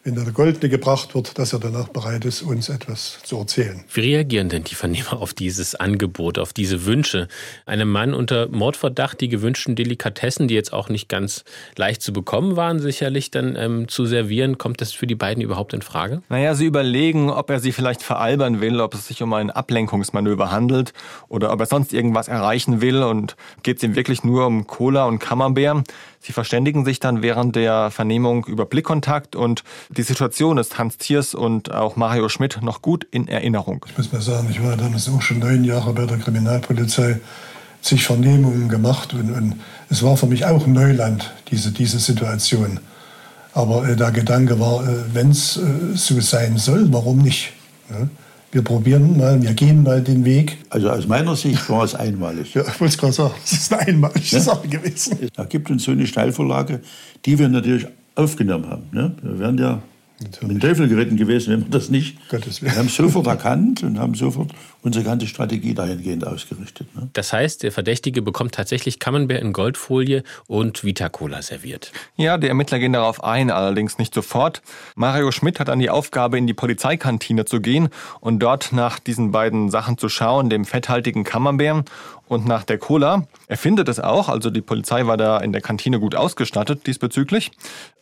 wenn der Goldene gebracht wird, dass er danach bereit ist, uns etwas zu erzählen. Wie reagieren denn die Vernehmer auf dieses Angebot, auf diese Wünsche? Einem Mann unter Mordverdacht, die gewünschten Delikatessen, die jetzt auch nicht ganz leicht zu bekommen waren, sicherlich dann ähm, zu servieren, kommt das für die beiden überhaupt in Frage? Naja, sie überlegen, ob er sie vielleicht veralbern will, ob es sich um ein Ablenkungsmanöver handelt oder ob er sonst irgendwas erreichen will und geht es ihm wirklich nur um Cola und Camembert. Sie verständigen sich dann während der Vernehmung über Blickkontakt und die Situation ist Hans Thiers und auch Mario Schmidt noch gut in Erinnerung. Ich muss mal sagen, ich war damals auch schon neun Jahre bei der Kriminalpolizei, zig Vernehmungen gemacht und, und es war für mich auch Neuland, diese, diese Situation. Aber äh, der Gedanke war, äh, wenn es äh, so sein soll, warum nicht? Ja? wir probieren mal, wir gehen mal den Weg. Also aus meiner Sicht war es einmalig. ja, ich wollte es gerade sagen, es ist eine einmalige ja? Sache gewesen. Da gibt uns so eine Steilvorlage, die wir natürlich aufgenommen haben. Ne? Wir werden ja Natürlich. den Teufel geritten gewesen, wenn wir das nicht. Wir haben sofort erkannt und haben sofort unsere ganze Strategie dahingehend ausgerichtet. Ne? Das heißt, der Verdächtige bekommt tatsächlich Camembert in Goldfolie und Vita-Cola serviert. Ja, die Ermittler gehen darauf ein, allerdings nicht sofort. Mario Schmidt hat dann die Aufgabe, in die Polizeikantine zu gehen und dort nach diesen beiden Sachen zu schauen, dem fetthaltigen Camembert und nach der Cola. Er findet es auch, also die Polizei war da in der Kantine gut ausgestattet diesbezüglich.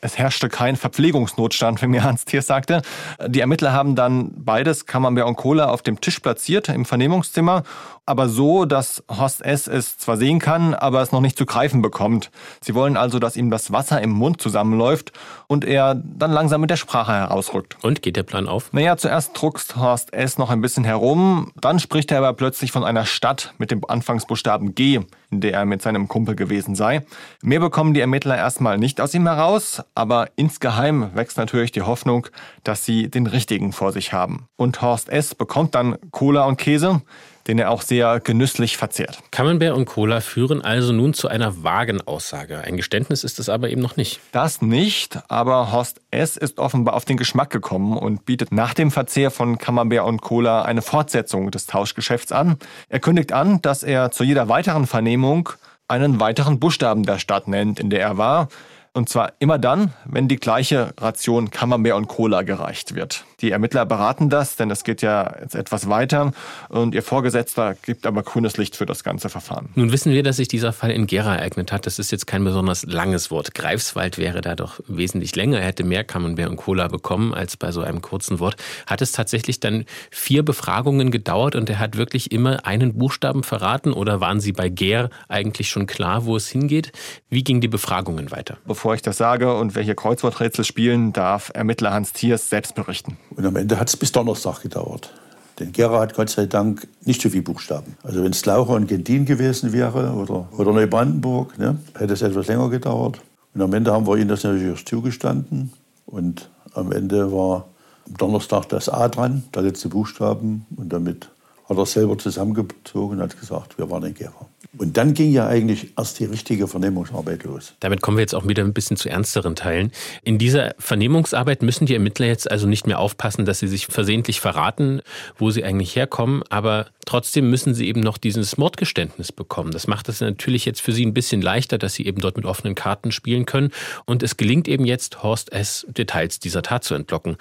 Es herrschte kein Verpflegungsnotstand, wie mir Hans Thiers sagte. Die Ermittler haben dann beides, Camembert und Cola, auf dem Tisch platziert im Vernehmungszimmer, aber so, dass Horst S. es zwar sehen kann, aber es noch nicht zu greifen bekommt. Sie wollen also, dass ihm das Wasser im Mund zusammenläuft und er dann langsam mit der Sprache herausrückt. Und geht der Plan auf? Naja, zuerst druckst Horst S. noch ein bisschen herum, dann spricht er aber plötzlich von einer Stadt mit dem Anfangsbuchstaben G, in der er mit seinem Kumpel gewesen sei. Mehr bekommen die Ermittler erstmal nicht aus ihm heraus, aber insgeheim wächst natürlich die Hoffnung, dass sie den richtigen vor sich haben. Und Horst S. bekommt dann Cola und Käse den er auch sehr genüsslich verzehrt. Camembert und Cola führen also nun zu einer vagen Aussage. Ein Geständnis ist es aber eben noch nicht. Das nicht, aber Horst S. ist offenbar auf den Geschmack gekommen und bietet nach dem Verzehr von Camembert und Cola eine Fortsetzung des Tauschgeschäfts an. Er kündigt an, dass er zu jeder weiteren Vernehmung einen weiteren Buchstaben der Stadt nennt, in der er war. Und zwar immer dann, wenn die gleiche Ration Camembert und Cola gereicht wird. Die Ermittler beraten das, denn es geht ja jetzt etwas weiter und ihr Vorgesetzter gibt aber grünes Licht für das ganze Verfahren. Nun wissen wir, dass sich dieser Fall in Gera ereignet hat. Das ist jetzt kein besonders langes Wort. Greifswald wäre da doch wesentlich länger. Er hätte mehr Camembert und Cola bekommen als bei so einem kurzen Wort. Hat es tatsächlich dann vier Befragungen gedauert und er hat wirklich immer einen Buchstaben verraten oder waren Sie bei Ger eigentlich schon klar, wo es hingeht? Wie gingen die Befragungen weiter? Bevor ich das sage und wer hier Kreuzworträtsel spielen, darf Ermittler Hans Thiers selbst berichten. Und am Ende hat es bis Donnerstag gedauert. Denn Gera hat Gott sei Dank nicht so viele Buchstaben. Also wenn es Laucher und Gentin gewesen wäre oder, oder Neubrandenburg, ne, hätte es etwas länger gedauert. Und am Ende haben wir ihnen das natürlich auch zugestanden. Und am Ende war am Donnerstag das A dran, der letzte Buchstaben. Und damit hat er selber zusammengezogen und hat gesagt, wir waren in Gera. Und dann ging ja eigentlich erst die richtige Vernehmungsarbeit los. Damit kommen wir jetzt auch wieder ein bisschen zu ernsteren Teilen. In dieser Vernehmungsarbeit müssen die Ermittler jetzt also nicht mehr aufpassen, dass sie sich versehentlich verraten, wo sie eigentlich herkommen, aber trotzdem müssen sie eben noch dieses Mordgeständnis bekommen. Das macht es natürlich jetzt für sie ein bisschen leichter, dass sie eben dort mit offenen Karten spielen können. Und es gelingt eben jetzt, Horst S. Details dieser Tat zu entlocken.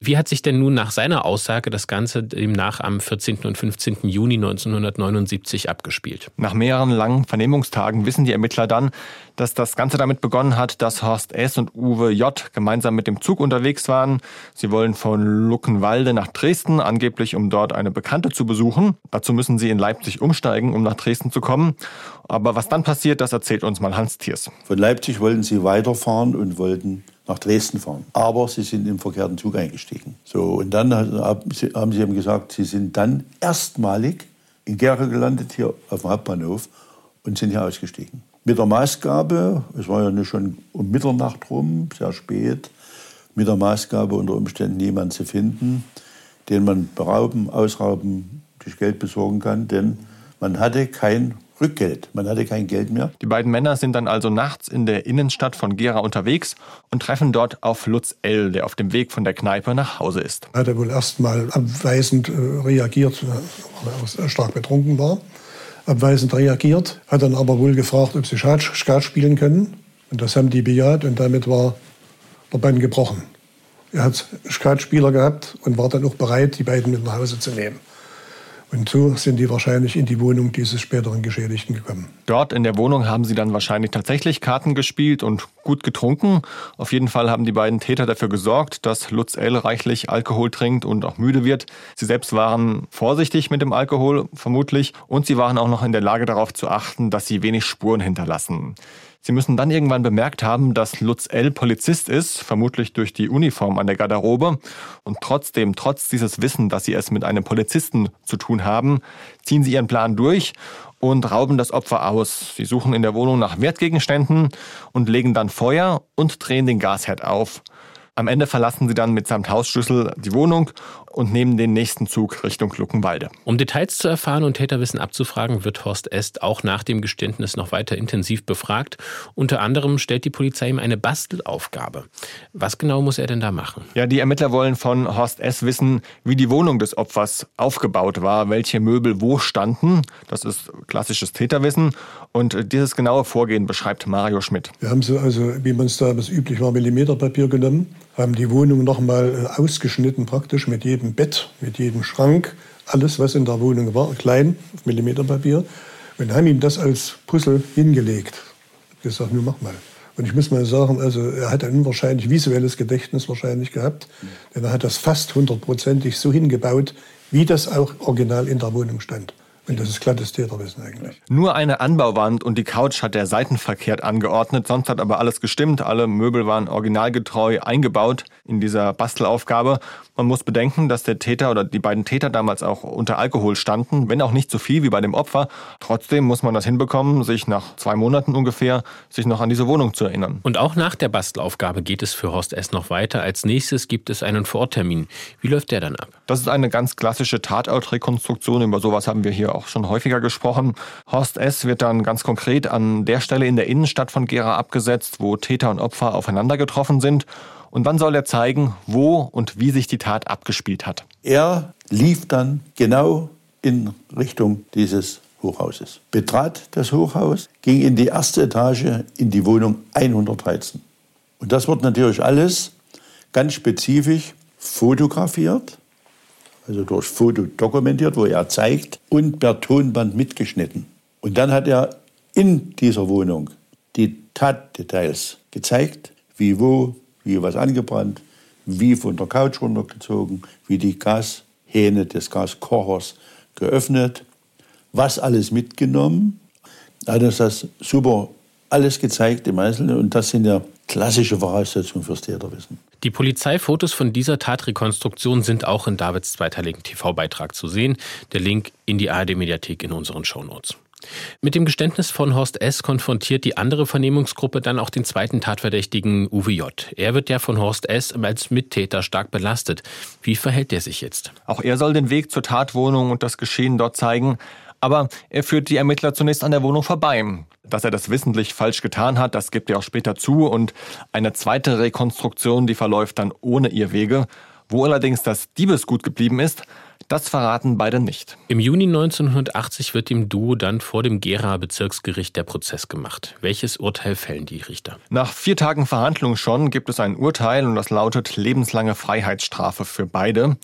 Wie hat sich denn nun nach seiner Aussage das Ganze demnach am 14. und 15. Juni 1979 abgespielt? Nach mehreren langen Vernehmungstagen wissen die Ermittler dann, dass das Ganze damit begonnen hat, dass Horst S. und Uwe J. gemeinsam mit dem Zug unterwegs waren. Sie wollen von Luckenwalde nach Dresden, angeblich um dort eine Bekannte zu besuchen. Dazu müssen sie in Leipzig umsteigen, um nach Dresden zu kommen. Aber was dann passiert, das erzählt uns mal Hans Thiers. Von Leipzig wollten sie weiterfahren und wollten nach Dresden fahren. Aber sie sind im verkehrten Zug eingestiegen. So, und dann haben sie eben gesagt, sie sind dann erstmalig in Gera gelandet, hier auf dem Hauptbahnhof, und sind hier ausgestiegen. Mit der Maßgabe, es war ja schon um Mitternacht rum, sehr spät, mit der Maßgabe unter Umständen jemanden zu finden, den man berauben, ausrauben, das Geld besorgen kann, denn man hatte kein Rückgeld. Man hatte kein Geld mehr. Die beiden Männer sind dann also nachts in der Innenstadt von Gera unterwegs und treffen dort auf Lutz L., der auf dem Weg von der Kneipe nach Hause ist. Er hatte wohl erstmal abweisend äh, reagiert, weil er stark betrunken war. Abweisend reagiert, hat dann aber wohl gefragt, ob sie Skat spielen können. Und das haben die bejaht und damit war der Bann gebrochen. Er hat Skatspieler gehabt und war dann auch bereit, die beiden mit nach Hause zu nehmen. Und so sind die wahrscheinlich in die Wohnung dieses späteren Geschädigten gekommen. Dort in der Wohnung haben sie dann wahrscheinlich tatsächlich Karten gespielt und gut getrunken. Auf jeden Fall haben die beiden Täter dafür gesorgt, dass Lutz L. reichlich Alkohol trinkt und auch müde wird. Sie selbst waren vorsichtig mit dem Alkohol, vermutlich. Und sie waren auch noch in der Lage darauf zu achten, dass sie wenig Spuren hinterlassen. Sie müssen dann irgendwann bemerkt haben, dass Lutz L. Polizist ist, vermutlich durch die Uniform an der Garderobe. Und trotzdem, trotz dieses Wissen, dass sie es mit einem Polizisten zu tun haben, ziehen sie ihren Plan durch und rauben das Opfer aus. Sie suchen in der Wohnung nach Wertgegenständen und legen dann Feuer und drehen den Gasherd auf. Am Ende verlassen sie dann mitsamt Hausschlüssel die Wohnung und nehmen den nächsten Zug Richtung Luckenwalde. Um Details zu erfahren und Täterwissen abzufragen, wird Horst Est auch nach dem Geständnis noch weiter intensiv befragt. Unter anderem stellt die Polizei ihm eine Bastelaufgabe. Was genau muss er denn da machen? Ja, die Ermittler wollen von Horst S. wissen, wie die Wohnung des Opfers aufgebaut war, welche Möbel wo standen. Das ist klassisches Täterwissen. Und dieses genaue Vorgehen beschreibt Mario Schmidt. Wir haben so, also, wie man es damals üblich war, Millimeterpapier genommen, haben die Wohnung nochmal äh, ausgeschnitten praktisch mit jedem Bett, mit jedem Schrank, alles, was in der Wohnung war, klein, auf Millimeterpapier. Und haben ihm das als Puzzle hingelegt. Ich gesagt, nur mach mal. Und ich muss mal sagen, also er hat ein unwahrscheinlich visuelles Gedächtnis wahrscheinlich gehabt, denn er hat das fast hundertprozentig so hingebaut, wie das auch original in der Wohnung stand. Und das ist glattes Täterwissen eigentlich. Nur eine Anbauwand und die Couch hat er seitenverkehrt angeordnet. Sonst hat aber alles gestimmt. Alle Möbel waren originalgetreu eingebaut in dieser Bastelaufgabe. Man muss bedenken, dass der Täter oder die beiden Täter damals auch unter Alkohol standen, wenn auch nicht so viel wie bei dem Opfer. Trotzdem muss man das hinbekommen, sich nach zwei Monaten ungefähr sich noch an diese Wohnung zu erinnern. Und auch nach der Bastelaufgabe geht es für Horst S. noch weiter. Als nächstes gibt es einen Vororttermin. Wie läuft der dann ab? Das ist eine ganz klassische Tatortrekonstruktion. Über sowas haben wir hier auch schon häufiger gesprochen. Horst S. wird dann ganz konkret an der Stelle in der Innenstadt von Gera abgesetzt, wo Täter und Opfer aufeinander getroffen sind. Und wann soll er zeigen, wo und wie sich die Tat abgespielt hat? Er lief dann genau in Richtung dieses Hochhauses, betrat das Hochhaus, ging in die erste Etage in die Wohnung 113. Und das wird natürlich alles ganz spezifisch fotografiert, also durch Foto dokumentiert, wo er zeigt, und per Tonband mitgeschnitten. Und dann hat er in dieser Wohnung die Tatdetails gezeigt, wie wo wie was angebrannt, wie von der Couch runtergezogen, wie die Gashähne des Gaskochers geöffnet, was alles mitgenommen. Er hat uns das super alles gezeigt im Einzelnen und das sind ja klassische Voraussetzungen fürs Täterwissen. Die Polizeifotos von dieser Tatrekonstruktion sind auch in Davids zweiteiligen TV-Beitrag zu sehen. Der Link in die ARD-Mediathek in unseren Shownotes. Mit dem Geständnis von Horst S. konfrontiert die andere Vernehmungsgruppe dann auch den zweiten Tatverdächtigen Uwe J. Er wird ja von Horst S. als Mittäter stark belastet. Wie verhält er sich jetzt? Auch er soll den Weg zur Tatwohnung und das Geschehen dort zeigen. Aber er führt die Ermittler zunächst an der Wohnung vorbei. Dass er das wissentlich falsch getan hat, das gibt er auch später zu. Und eine zweite Rekonstruktion, die verläuft dann ohne ihr Wege. Wo allerdings das Diebesgut geblieben ist, das verraten beide nicht. Im Juni 1980 wird dem Duo dann vor dem Gera Bezirksgericht der Prozess gemacht. Welches Urteil fällen die Richter? Nach vier Tagen Verhandlung schon gibt es ein Urteil und das lautet lebenslange Freiheitsstrafe für beide.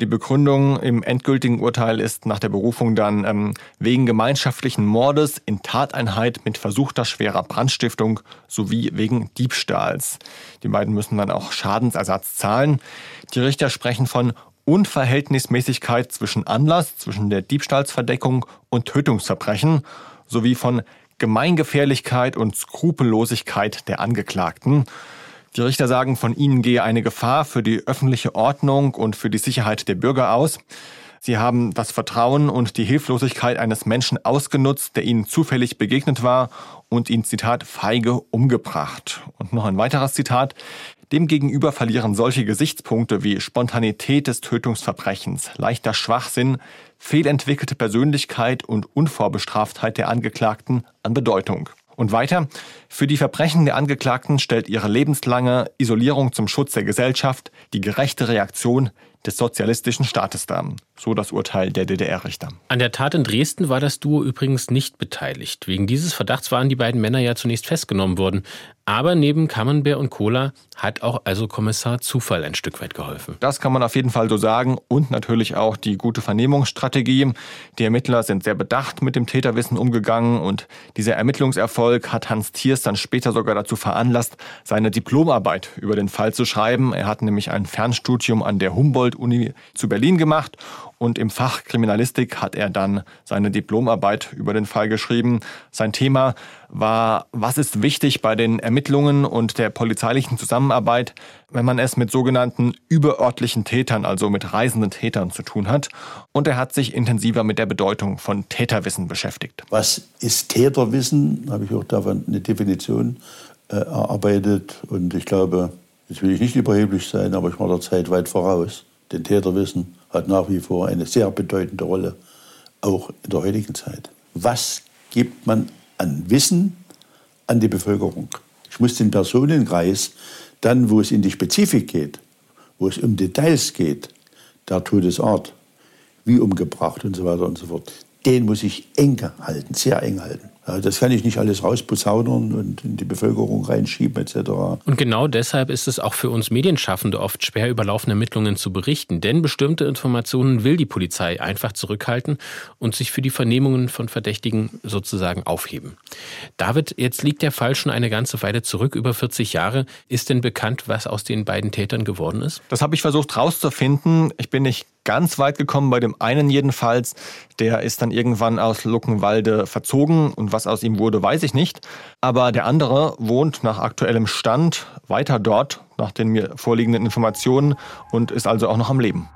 Die Begründung im endgültigen Urteil ist nach der Berufung dann ähm, wegen gemeinschaftlichen Mordes in Tateinheit mit versuchter schwerer Brandstiftung sowie wegen Diebstahls. Die beiden müssen dann auch Schadensersatz zahlen. Die Richter sprechen von Unverhältnismäßigkeit zwischen Anlass, zwischen der Diebstahlsverdeckung und Tötungsverbrechen sowie von Gemeingefährlichkeit und Skrupellosigkeit der Angeklagten. Die Richter sagen, von ihnen gehe eine Gefahr für die öffentliche Ordnung und für die Sicherheit der Bürger aus. Sie haben das Vertrauen und die Hilflosigkeit eines Menschen ausgenutzt, der ihnen zufällig begegnet war und ihn, Zitat, feige umgebracht. Und noch ein weiteres Zitat. Demgegenüber verlieren solche Gesichtspunkte wie Spontanität des Tötungsverbrechens, leichter Schwachsinn, fehlentwickelte Persönlichkeit und Unvorbestraftheit der Angeklagten an Bedeutung. Und weiter, für die Verbrechen der Angeklagten stellt ihre lebenslange Isolierung zum Schutz der Gesellschaft die gerechte Reaktion des sozialistischen Staates dar. So das Urteil der DDR-Richter. An der Tat in Dresden war das Duo übrigens nicht beteiligt. Wegen dieses Verdachts waren die beiden Männer ja zunächst festgenommen worden. Aber neben Camembert und Cola hat auch also Kommissar Zufall ein Stück weit geholfen. Das kann man auf jeden Fall so sagen. Und natürlich auch die gute Vernehmungsstrategie. Die Ermittler sind sehr bedacht mit dem Täterwissen umgegangen. Und dieser Ermittlungserfolg hat Hans Thiers dann später sogar dazu veranlasst, seine Diplomarbeit über den Fall zu schreiben. Er hat nämlich ein Fernstudium an der Humboldt-Uni zu Berlin gemacht und im Fach Kriminalistik hat er dann seine Diplomarbeit über den Fall geschrieben. Sein Thema war, was ist wichtig bei den Ermittlungen und der polizeilichen Zusammenarbeit, wenn man es mit sogenannten überörtlichen Tätern, also mit reisenden Tätern zu tun hat. Und er hat sich intensiver mit der Bedeutung von Täterwissen beschäftigt. Was ist Täterwissen? Habe ich auch davon eine Definition äh, erarbeitet. Und ich glaube, jetzt will ich nicht überheblich sein, aber ich war der Zeit weit voraus. denn Täterwissen hat nach wie vor eine sehr bedeutende Rolle, auch in der heutigen Zeit. Was gibt man an Wissen an die Bevölkerung? Ich muss den Personenkreis dann, wo es in die Spezifik geht, wo es um Details geht, der Todesart, wie umgebracht und so weiter und so fort, den muss ich eng halten, sehr eng halten. Das kann ich nicht alles rausposaunern und in die Bevölkerung reinschieben etc. Und genau deshalb ist es auch für uns Medienschaffende oft schwer, über laufende Ermittlungen zu berichten. Denn bestimmte Informationen will die Polizei einfach zurückhalten und sich für die Vernehmungen von Verdächtigen sozusagen aufheben. David, jetzt liegt der Fall schon eine ganze Weile zurück, über 40 Jahre. Ist denn bekannt, was aus den beiden Tätern geworden ist? Das habe ich versucht rauszufinden. Ich bin nicht ganz weit gekommen, bei dem einen jedenfalls. Der ist dann irgendwann aus Luckenwalde verzogen und was aus ihm wurde, weiß ich nicht. Aber der andere wohnt nach aktuellem Stand weiter dort, nach den mir vorliegenden Informationen und ist also auch noch am Leben.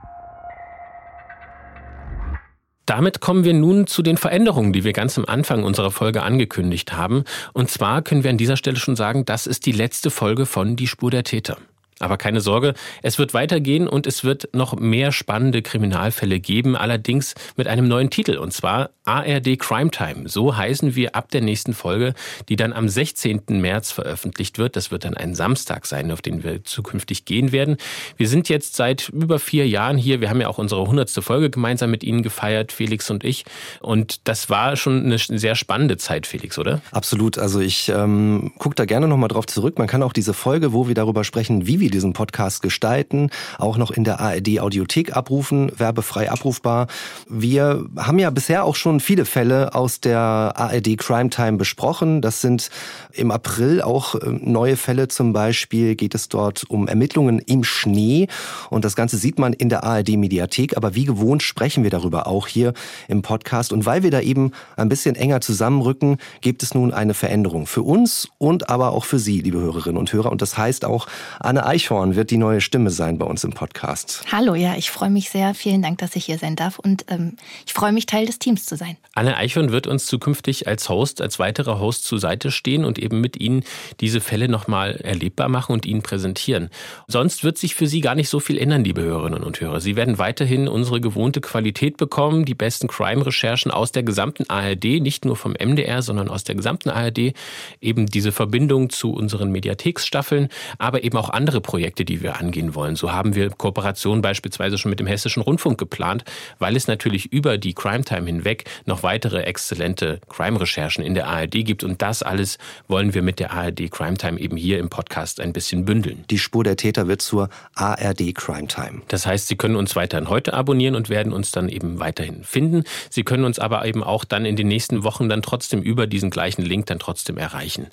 Damit kommen wir nun zu den Veränderungen, die wir ganz am Anfang unserer Folge angekündigt haben. Und zwar können wir an dieser Stelle schon sagen, das ist die letzte Folge von Die Spur der Täter. Aber keine Sorge, es wird weitergehen und es wird noch mehr spannende Kriminalfälle geben, allerdings mit einem neuen Titel und zwar ARD Crime Time. So heißen wir ab der nächsten Folge, die dann am 16. März veröffentlicht wird. Das wird dann ein Samstag sein, auf den wir zukünftig gehen werden. Wir sind jetzt seit über vier Jahren hier. Wir haben ja auch unsere hundertste Folge gemeinsam mit Ihnen gefeiert, Felix und ich. Und das war schon eine sehr spannende Zeit, Felix, oder? Absolut. Also ich ähm, gucke da gerne nochmal drauf zurück. Man kann auch diese Folge, wo wir darüber sprechen, wie wir diesen Podcast gestalten, auch noch in der ARD Audiothek abrufen, werbefrei abrufbar. Wir haben ja bisher auch schon viele Fälle aus der ARD Crime Time besprochen. Das sind im April auch äh, neue Fälle. Zum Beispiel geht es dort um Ermittlungen im Schnee. Und das Ganze sieht man in der ARD Mediathek. Aber wie gewohnt sprechen wir darüber auch hier im Podcast. Und weil wir da eben ein bisschen enger zusammenrücken, gibt es nun eine Veränderung für uns und aber auch für Sie, liebe Hörerinnen und Hörer. Und das heißt auch, Anne Eichhorn wird die neue Stimme sein bei uns im Podcast. Hallo, ja, ich freue mich sehr. Vielen Dank, dass ich hier sein darf. Und ähm, ich freue mich, Teil des Teams zu sein. Anne Eichhorn wird uns zukünftig als Host, als weiterer Host zur Seite stehen und eben mit Ihnen diese Fälle nochmal erlebbar machen und Ihnen präsentieren. Sonst wird sich für Sie gar nicht so viel ändern, liebe Hörerinnen und Hörer. Sie werden weiterhin unsere gewohnte Qualität bekommen, die besten Crime-Recherchen aus der gesamten ARD, nicht nur vom MDR, sondern aus der gesamten ARD. Eben diese Verbindung zu unseren Mediatheksstaffeln, aber eben auch andere Projekte, die wir angehen wollen. So haben wir Kooperationen beispielsweise schon mit dem Hessischen Rundfunk geplant, weil es natürlich über die Crime Time hinweg noch weitere exzellente Crime-Recherchen in der ARD gibt. Und das alles wollen wir mit der ARD Crime Time eben hier im Podcast ein bisschen bündeln. Die Spur der Täter wird zur ARD Crime Time. Das heißt, Sie können uns weiterhin heute abonnieren und werden uns dann eben weiterhin finden. Sie können uns aber eben auch dann in den nächsten Wochen dann trotzdem über diesen gleichen Link dann trotzdem erreichen.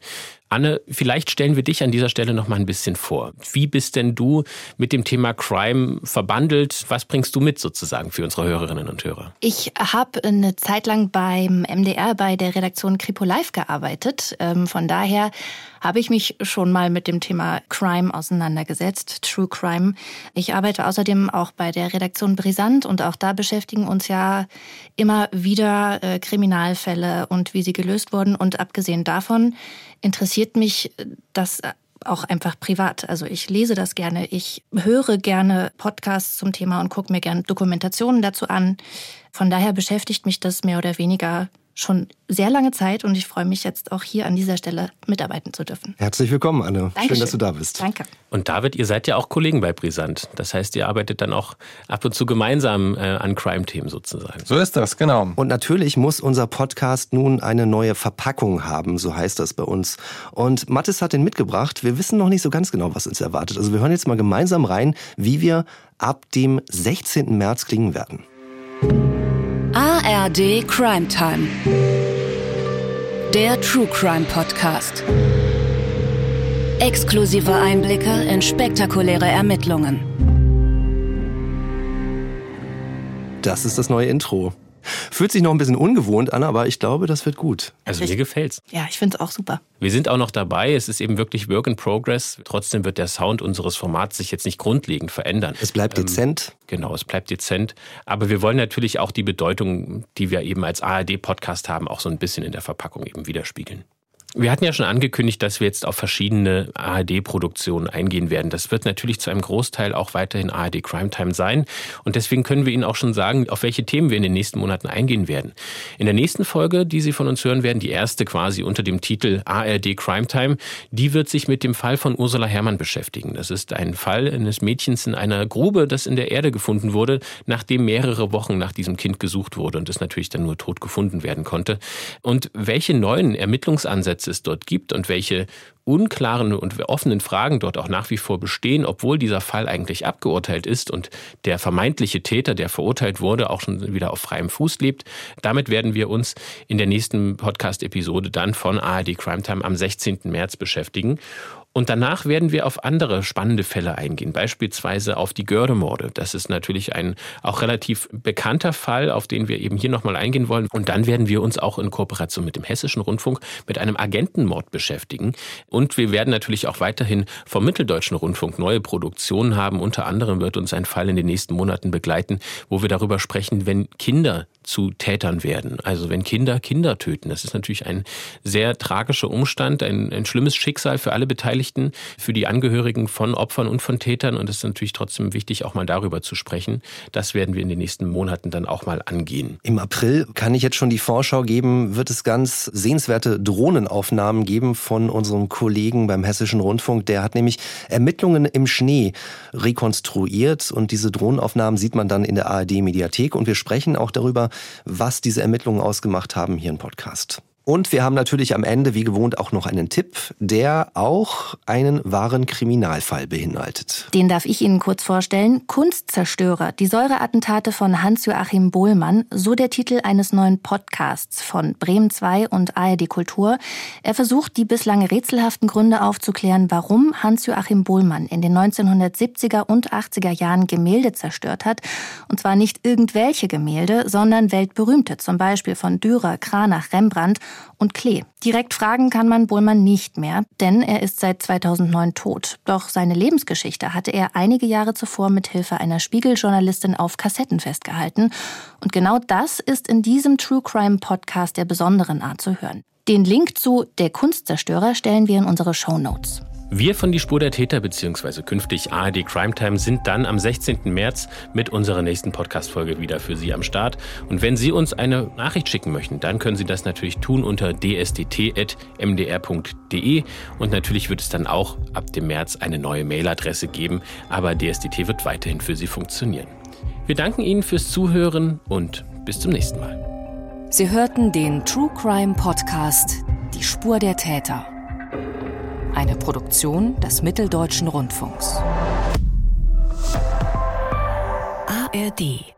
Anne, vielleicht stellen wir dich an dieser Stelle noch mal ein bisschen vor. Wie bist denn du mit dem Thema Crime verbandelt? Was bringst du mit sozusagen für unsere Hörerinnen und Hörer? Ich habe eine Zeit lang beim MDR bei der Redaktion Kripo Live gearbeitet. Ähm, von daher habe ich mich schon mal mit dem Thema Crime auseinandergesetzt, True Crime. Ich arbeite außerdem auch bei der Redaktion Brisant und auch da beschäftigen uns ja immer wieder äh, Kriminalfälle und wie sie gelöst wurden. Und abgesehen davon interessiert mich das auch einfach privat. Also ich lese das gerne, ich höre gerne Podcasts zum Thema und gucke mir gerne Dokumentationen dazu an. Von daher beschäftigt mich das mehr oder weniger schon sehr lange Zeit und ich freue mich jetzt auch hier an dieser Stelle mitarbeiten zu dürfen. Herzlich willkommen, Anne. Dankeschön. Schön, dass du da bist. Danke. Und David, ihr seid ja auch Kollegen bei Brisant. Das heißt, ihr arbeitet dann auch ab und zu gemeinsam äh, an Crime-Themen sozusagen. So ist das, genau. Und natürlich muss unser Podcast nun eine neue Verpackung haben, so heißt das bei uns. Und Mathis hat den mitgebracht. Wir wissen noch nicht so ganz genau, was uns erwartet. Also wir hören jetzt mal gemeinsam rein, wie wir ab dem 16. März klingen werden. ARD Crime Time. Der True Crime Podcast. Exklusive Einblicke in spektakuläre Ermittlungen. Das ist das neue Intro. Fühlt sich noch ein bisschen ungewohnt an, aber ich glaube, das wird gut. Also mir gefällt's. Ja, ich finde es auch super. Wir sind auch noch dabei. Es ist eben wirklich Work in Progress. Trotzdem wird der Sound unseres Formats sich jetzt nicht grundlegend verändern. Es bleibt Ähm, dezent. Genau, es bleibt dezent. Aber wir wollen natürlich auch die Bedeutung, die wir eben als ARD-Podcast haben, auch so ein bisschen in der Verpackung eben widerspiegeln. Wir hatten ja schon angekündigt, dass wir jetzt auf verschiedene ARD-Produktionen eingehen werden. Das wird natürlich zu einem Großteil auch weiterhin ARD Crime Time sein. Und deswegen können wir Ihnen auch schon sagen, auf welche Themen wir in den nächsten Monaten eingehen werden. In der nächsten Folge, die Sie von uns hören werden, die erste quasi unter dem Titel ARD Crime Time, die wird sich mit dem Fall von Ursula Herrmann beschäftigen. Das ist ein Fall eines Mädchens in einer Grube, das in der Erde gefunden wurde, nachdem mehrere Wochen nach diesem Kind gesucht wurde und es natürlich dann nur tot gefunden werden konnte. Und welche neuen Ermittlungsansätze Gesetz es dort gibt und welche unklaren und offenen Fragen dort auch nach wie vor bestehen, obwohl dieser Fall eigentlich abgeurteilt ist und der vermeintliche Täter, der verurteilt wurde, auch schon wieder auf freiem Fuß lebt. Damit werden wir uns in der nächsten Podcast-Episode dann von ARD Crime Time am 16. März beschäftigen. Und danach werden wir auf andere spannende Fälle eingehen, beispielsweise auf die Gördemorde. Das ist natürlich ein auch relativ bekannter Fall, auf den wir eben hier nochmal eingehen wollen. Und dann werden wir uns auch in Kooperation mit dem Hessischen Rundfunk mit einem Agentenmord beschäftigen. Und wir werden natürlich auch weiterhin vom Mitteldeutschen Rundfunk neue Produktionen haben. Unter anderem wird uns ein Fall in den nächsten Monaten begleiten, wo wir darüber sprechen, wenn Kinder zu Tätern werden. Also wenn Kinder Kinder töten. Das ist natürlich ein sehr tragischer Umstand, ein, ein schlimmes Schicksal für alle Beteiligten, für die Angehörigen von Opfern und von Tätern. Und es ist natürlich trotzdem wichtig, auch mal darüber zu sprechen. Das werden wir in den nächsten Monaten dann auch mal angehen. Im April kann ich jetzt schon die Vorschau geben, wird es ganz sehenswerte Drohnenaufnahmen geben von unserem Kollegen beim Hessischen Rundfunk. Der hat nämlich Ermittlungen im Schnee rekonstruiert und diese Drohnenaufnahmen sieht man dann in der ARD Mediathek und wir sprechen auch darüber, was diese Ermittlungen ausgemacht haben hier im Podcast. Und wir haben natürlich am Ende, wie gewohnt, auch noch einen Tipp, der auch einen wahren Kriminalfall beinhaltet. Den darf ich Ihnen kurz vorstellen. Kunstzerstörer, die Säureattentate von Hans-Joachim Bohlmann, so der Titel eines neuen Podcasts von Bremen 2 und ARD Kultur. Er versucht, die bislang rätselhaften Gründe aufzuklären, warum Hans-Joachim Bohlmann in den 1970er und 80er Jahren Gemälde zerstört hat. Und zwar nicht irgendwelche Gemälde, sondern weltberühmte, zum Beispiel von Dürer, Kranach, Rembrandt und Klee. Direkt fragen kann man Bullmann nicht mehr, denn er ist seit 2009 tot. Doch seine Lebensgeschichte hatte er einige Jahre zuvor mit Hilfe einer Spiegeljournalistin auf Kassetten festgehalten. Und genau das ist in diesem True Crime Podcast der besonderen Art zu hören. Den Link zu Der Kunstzerstörer stellen wir in unsere Show Notes. Wir von Die Spur der Täter bzw. künftig ARD Crime Time sind dann am 16. März mit unserer nächsten Podcast-Folge wieder für Sie am Start. Und wenn Sie uns eine Nachricht schicken möchten, dann können Sie das natürlich tun unter dsdt.mdr.de und natürlich wird es dann auch ab dem März eine neue Mailadresse geben, aber DSDT wird weiterhin für Sie funktionieren. Wir danken Ihnen fürs Zuhören und bis zum nächsten Mal. Sie hörten den True Crime Podcast Die Spur der Täter. Eine Produktion des Mitteldeutschen Rundfunks. ARD